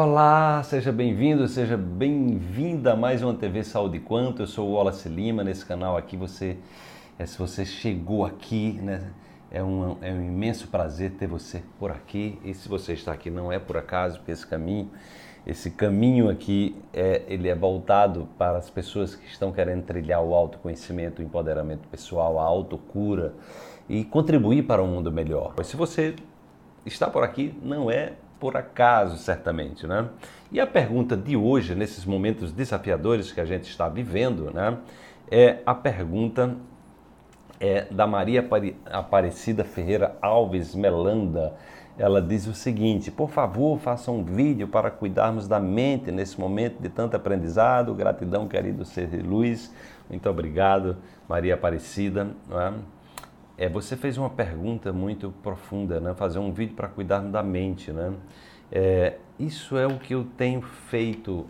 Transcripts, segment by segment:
Olá, seja bem-vindo, seja bem-vinda a mais uma TV Saúde Quanto. Eu sou o Wallace Lima, nesse canal aqui você, é, se você chegou aqui, né, é um, é um imenso prazer ter você por aqui. E se você está aqui não é por acaso, porque esse caminho, esse caminho aqui, é, ele é voltado para as pessoas que estão querendo trilhar o autoconhecimento, o empoderamento pessoal, a autocura e contribuir para um mundo melhor. Mas se você está por aqui, não é por acaso, certamente. Né? E a pergunta de hoje, nesses momentos desafiadores que a gente está vivendo, né, é a pergunta é da Maria Aparecida Ferreira Alves Melanda. Ela diz o seguinte: por favor, faça um vídeo para cuidarmos da mente nesse momento de tanto aprendizado. Gratidão, querido ser luz. Muito obrigado, Maria Aparecida. É? É, você fez uma pergunta muito profunda, né? Fazer um vídeo para cuidar da mente, né? É, isso é o que eu tenho feito,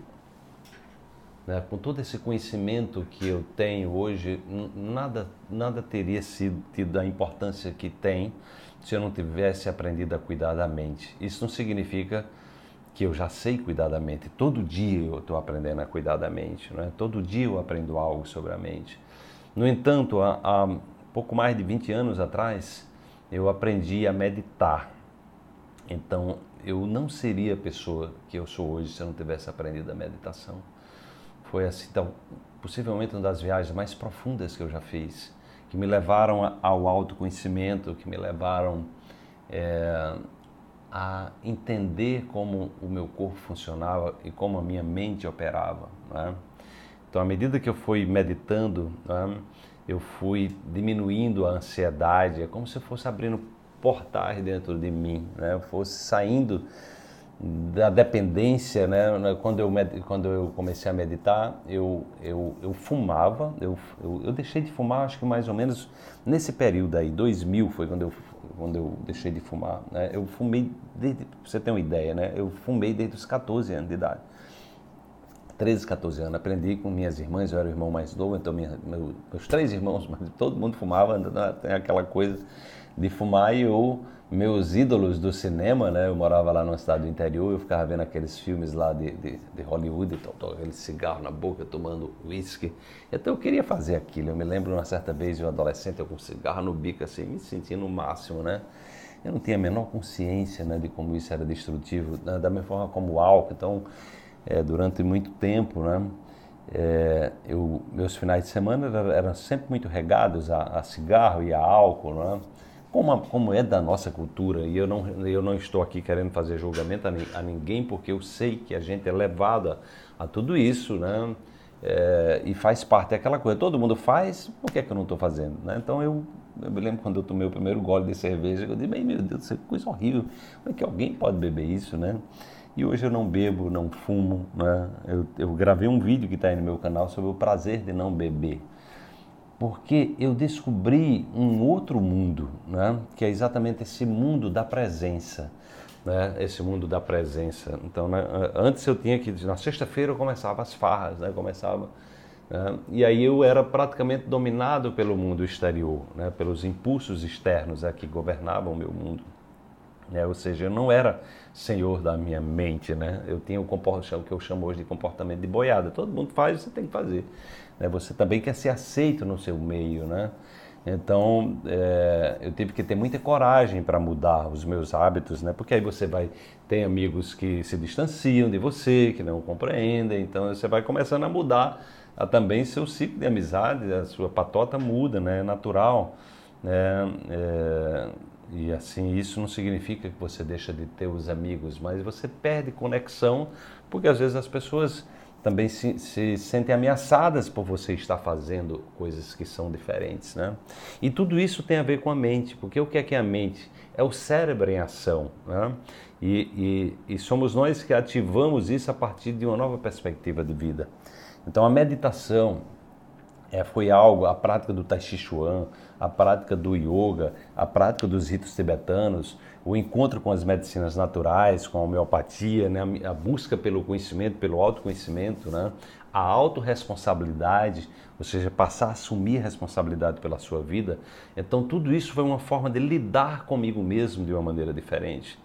né? com todo esse conhecimento que eu tenho hoje, nada, nada teria sido tido a importância que tem se eu não tivesse aprendido a cuidar da mente. Isso não significa que eu já sei cuidar da mente. Todo dia eu estou aprendendo a cuidar da mente, né? Todo dia eu aprendo algo sobre a mente. No entanto, a, a pouco mais de 20 anos atrás, eu aprendi a meditar. Então, eu não seria a pessoa que eu sou hoje se eu não tivesse aprendido a meditação. Foi assim, então, possivelmente uma das viagens mais profundas que eu já fiz, que me levaram ao autoconhecimento, que me levaram é, a entender como o meu corpo funcionava e como a minha mente operava. Né? Então, à medida que eu fui meditando, né, eu fui diminuindo a ansiedade, é como se fosse abrindo portais dentro de mim, né? eu fosse saindo da dependência, né? Quando eu, quando eu comecei a meditar, eu, eu, eu fumava, eu, eu, eu, deixei de fumar, acho que mais ou menos nesse período aí, 2000 foi quando eu, quando eu deixei de fumar. Né? Eu fumei, desde, pra você ter uma ideia, né? Eu fumei desde os 14 anos de idade. 13, 14 anos. Aprendi com minhas irmãs, eu era o irmão mais novo, então minha, meu, meus três irmãos, todo mundo fumava, tem aquela coisa de fumar e eu, meus ídolos do cinema, né? Eu morava lá no estado do interior, eu ficava vendo aqueles filmes lá de, de, de Hollywood, então, aquele cigarro na boca, tomando uísque. Então eu queria fazer aquilo. Eu me lembro uma certa vez, eu adolescente, eu com cigarro no bico, assim, me sentindo o máximo, né? Eu não tinha a menor consciência né, de como isso era destrutivo, né, da mesma forma como o álcool. Então, é, durante muito tempo, né? É, eu, meus finais de semana eram, sempre muito regados a, a, cigarro e a álcool, né? como, a, como é da nossa cultura. E eu não, eu não estou aqui querendo fazer julgamento a, a ninguém, porque eu sei que a gente é levado a, tudo isso, né? É, e faz parte daquela coisa. Todo mundo faz, por que, é que eu não estou fazendo? Né? Então eu, eu, me lembro quando eu tomei o primeiro gole de cerveja, eu disse, meu Deus, é coisa horrível. Como é que alguém pode beber isso, né? E hoje eu não bebo, não fumo. Né? Eu, eu gravei um vídeo que está aí no meu canal sobre o prazer de não beber. Porque eu descobri um outro mundo, né? que é exatamente esse mundo da presença. Né? Esse mundo da presença. Então, né? antes eu tinha que. Na sexta-feira eu começava as farras, né? começava. Né? E aí eu era praticamente dominado pelo mundo exterior, né? pelos impulsos externos é, que governavam o meu mundo. É, ou seja, eu não era senhor da minha mente, né? Eu tinha o, o que eu chamo hoje de comportamento de boiada. Todo mundo faz, você tem que fazer. Né? Você também quer ser aceito no seu meio, né? Então, é, eu tive que ter muita coragem para mudar os meus hábitos, né? Porque aí você vai ter amigos que se distanciam de você, que não compreendem. Então, você vai começando a mudar a, também seu ciclo de amizade, a sua patota muda, né? É natural, né? É, e assim, isso não significa que você deixa de ter os amigos, mas você perde conexão, porque às vezes as pessoas também se, se, sentem ameaçadas por você estar fazendo coisas que são diferentes, né? E tudo isso tem a ver com a mente, porque o que é que é a mente? É o cérebro em ação, né? E, e, e somos nós que ativamos isso a partir de uma nova perspectiva de vida. Então a meditação, é, foi algo, a prática do Tai Chi Chuan, a prática do yoga, a prática dos ritos tibetanos, o encontro com as medicinas naturais, com a homeopatia, né, a busca pelo conhecimento, pelo autoconhecimento, né, a autorresponsabilidade, ou seja, passar a assumir responsabilidade pela sua vida. Então, tudo isso foi uma forma de lidar comigo mesmo de uma maneira diferente.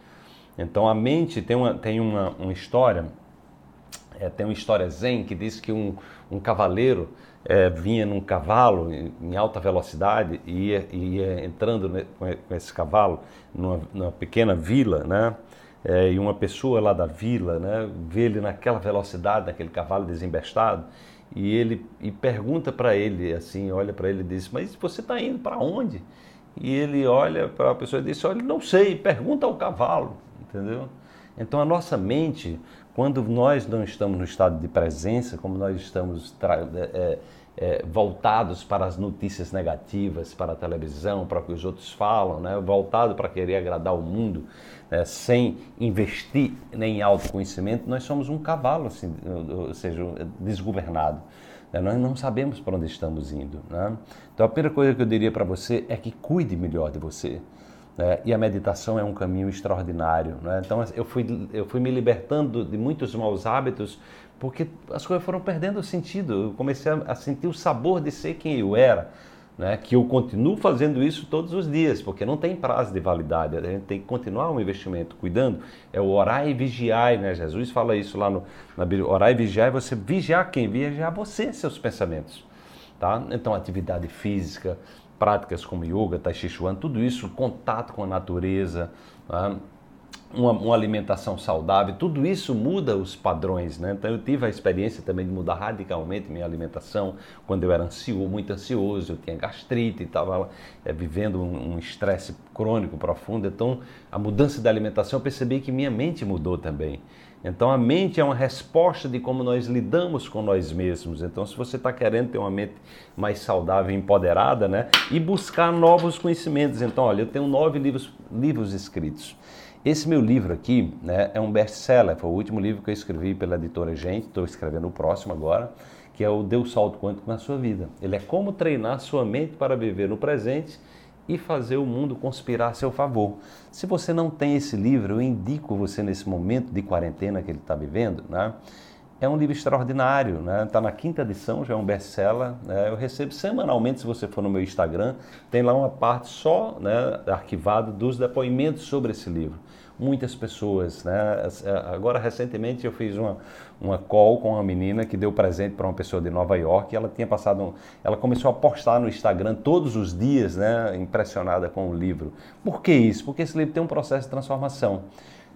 Então a mente tem uma, tem uma, uma história, é, tem uma história zen que diz que um, um cavaleiro é, vinha num cavalo em alta velocidade e ia, ia entrando com esse cavalo numa, numa pequena vila, né? É, e uma pessoa lá da vila, né, vê ele naquela velocidade, naquele cavalo desembestado, e ele e pergunta para ele assim, olha para ele e diz: "Mas você está indo para onde?" E ele olha para a pessoa e diz: "Olha, não sei, pergunta ao cavalo", entendeu? Então a nossa mente, quando nós não estamos no estado de presença, como nós estamos é, é, voltados para as notícias negativas, para a televisão, para o que os outros falam, né? voltado para querer agradar o mundo, né? sem investir nem em autoconhecimento, nós somos um cavalo, assim, ou seja, desgovernado. Né? Nós não sabemos para onde estamos indo. Né? Então a primeira coisa que eu diria para você é que cuide melhor de você. Né? E a meditação é um caminho extraordinário. Né? Então eu fui, eu fui me libertando de muitos maus hábitos porque as coisas foram perdendo o sentido. Eu comecei a sentir o sabor de ser quem eu era. Né, que eu continuo fazendo isso todos os dias, porque não tem prazo de validade, a gente tem que continuar um investimento, cuidando, é o orar e vigiar, né? Jesus fala isso lá no, na Bíblia, orar e vigiar é você vigiar quem? Vigiar você, seus pensamentos, tá? Então, atividade física, práticas como yoga, tai chi chuan, tudo isso, contato com a natureza, tá? uma, uma, alimentação saudável, tudo isso muda os padrões, né? Então eu tive a experiência também de mudar radicalmente minha alimentação quando eu era ansioso, muito ansioso, eu tinha gastrite, estava é, vivendo um estresse crônico profundo. Então a mudança da alimentação eu percebi que minha mente mudou também. Então a mente é uma resposta de como nós lidamos com nós mesmos. Então se você está querendo ter uma mente mais saudável e empoderada, né? E buscar novos conhecimentos. Então olha, eu tenho nove livros, livros escritos. Esse meu livro aqui né, é um best-seller, foi o último livro que eu escrevi pela editora Gente, estou escrevendo o próximo agora, que é o Deu Salto Quântico na Sua Vida. Ele é como treinar sua mente para viver no presente e fazer o mundo conspirar a seu favor. Se você não tem esse livro, eu indico você nesse momento de quarentena que ele está vivendo, né? É um livro extraordinário, né? Está na quinta edição, já é um best-seller. Né? Eu recebo semanalmente, se você for no meu Instagram, tem lá uma parte só, né, arquivada dos depoimentos sobre esse livro muitas pessoas. Né? Agora, recentemente, eu fiz uma, uma call com uma menina que deu presente para uma pessoa de Nova York e ela tinha passado. Um, ela começou a postar no Instagram todos os dias, né, impressionada com o livro. Por que isso? Porque esse livro tem um processo de transformação.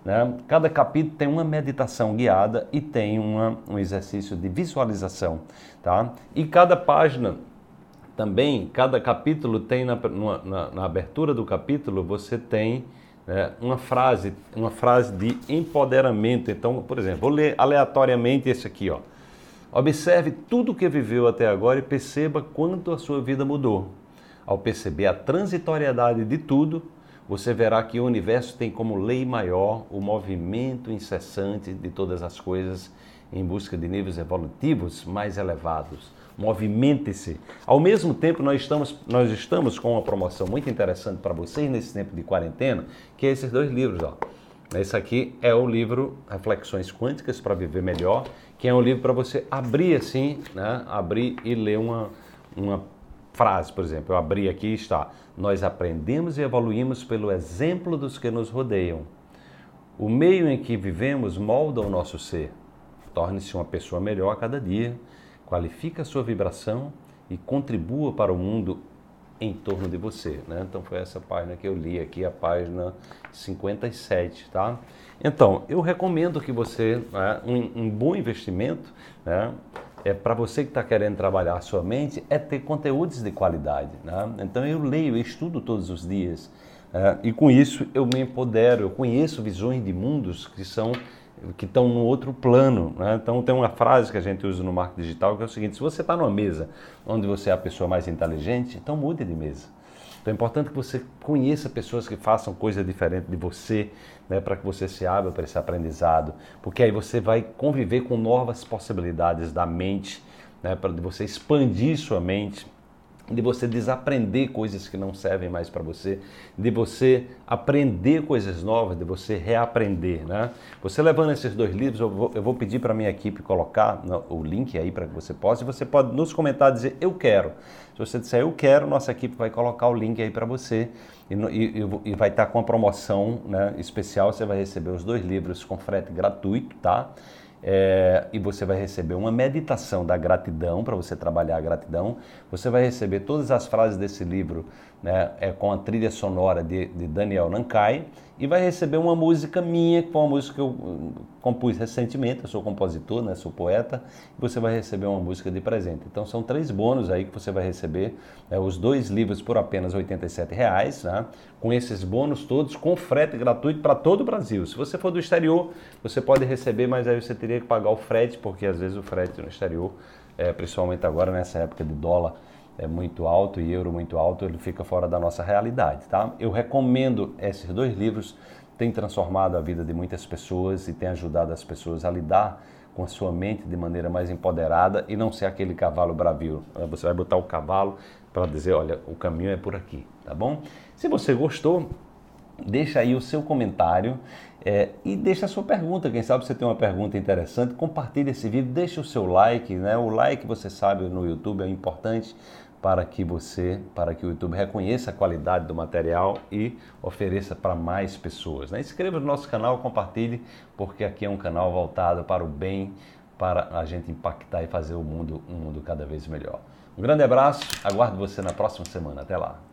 Né? Cada capítulo tem uma meditação guiada e tem uma, um exercício de visualização. Tá? E cada página também, cada capítulo tem na, na, na abertura do capítulo, você tem é, uma frase, uma frase de empoderamento. Então, por exemplo, vou ler aleatoriamente esse aqui, ó. Observe tudo o que viveu até agora e perceba quanto a sua vida mudou. Ao perceber a transitoriedade de tudo, você verá que o universo tem como lei maior o movimento incessante de todas as coisas em busca de níveis evolutivos mais elevados movimente-se. Ao mesmo tempo, nós estamos, nós estamos com uma promoção muito interessante para vocês nesse tempo de quarentena, que é esses dois livros. Ó. Esse aqui é o livro Reflexões Quânticas para Viver Melhor, que é um livro para você abrir assim, né? abrir e ler uma, uma frase, por exemplo. Eu abri aqui está: Nós aprendemos e evoluímos pelo exemplo dos que nos rodeiam. O meio em que vivemos molda o nosso ser. Torne-se uma pessoa melhor a cada dia qualifique a sua vibração e contribua para o mundo em torno de você. Né? Então foi essa página que eu li aqui, a página 57, tá? Então, eu recomendo que você, né, um, um, bom investimento, né, é para você que está querendo trabalhar a sua mente, é ter conteúdos de qualidade. Né? Então eu leio, eu estudo todos os dias. Né? e com isso eu me empodero, eu conheço visões de mundos que são que estão no outro plano. Né? Então tem uma frase que a gente usa no marketing digital que é o seguinte: se você está numa mesa onde você é a pessoa mais inteligente, então mude de mesa. Então é importante que você conheça pessoas que façam coisa diferente de você, né, para que você se abra para esse aprendizado, porque aí você vai conviver com novas possibilidades da mente, né, para você expandir sua mente de você desaprender coisas que não servem mais para você, de você aprender coisas novas, de você reaprender, né? Você levando esses dois livros, eu vou, eu vou pedir para minha equipe colocar o link aí para que você possa, e você pode nos comentários dizer eu quero. Se você disser eu quero, nossa equipe vai colocar o link aí para você e, e, e, vai estar com a promoção né, especial, você vai receber os dois livros com frete gratuito, tá? É, e você vai receber uma meditação da gratidão, para você trabalhar a gratidão. Você vai receber todas as frases desse livro né, é, com a trilha sonora de, de, Daniel Nankai e vai receber uma música minha, que foi uma música que eu hum, compus recentemente, eu sou compositor, né, sou poeta, e você vai receber uma música de presente. Então são três bônus aí que você vai receber, né, os dois livros por apenas R$ reais, né, com esses bônus todos, com frete gratuito para todo o Brasil. Se você for do exterior, você pode receber, mas aí você teria que pagar o frete, porque às vezes o frete no exterior, é, principalmente agora nessa época de dólar, é muito alto e euro muito alto, ele fica fora da nossa realidade, tá? Eu recomendo esses dois livros, tem transformado a vida de muitas pessoas e tem ajudado as pessoas a lidar com a sua mente de maneira mais empoderada e não ser aquele cavalo bravio. Você vai botar o cavalo para dizer, olha, o caminho é por aqui, tá bom? Se você gostou, deixa aí o seu comentário é, e deixa a sua pergunta. Quem sabe você tem uma pergunta interessante, compartilhe esse vídeo, deixa o seu like, né? O like, você sabe, no YouTube é importante para que você, para que o YouTube reconheça a qualidade do material e ofereça para mais pessoas. Né? Inscreva no nosso canal, compartilhe, porque aqui é um canal voltado para o bem, para a gente impactar e fazer o mundo um mundo cada vez melhor. Um grande abraço, aguardo você na próxima semana. Até lá.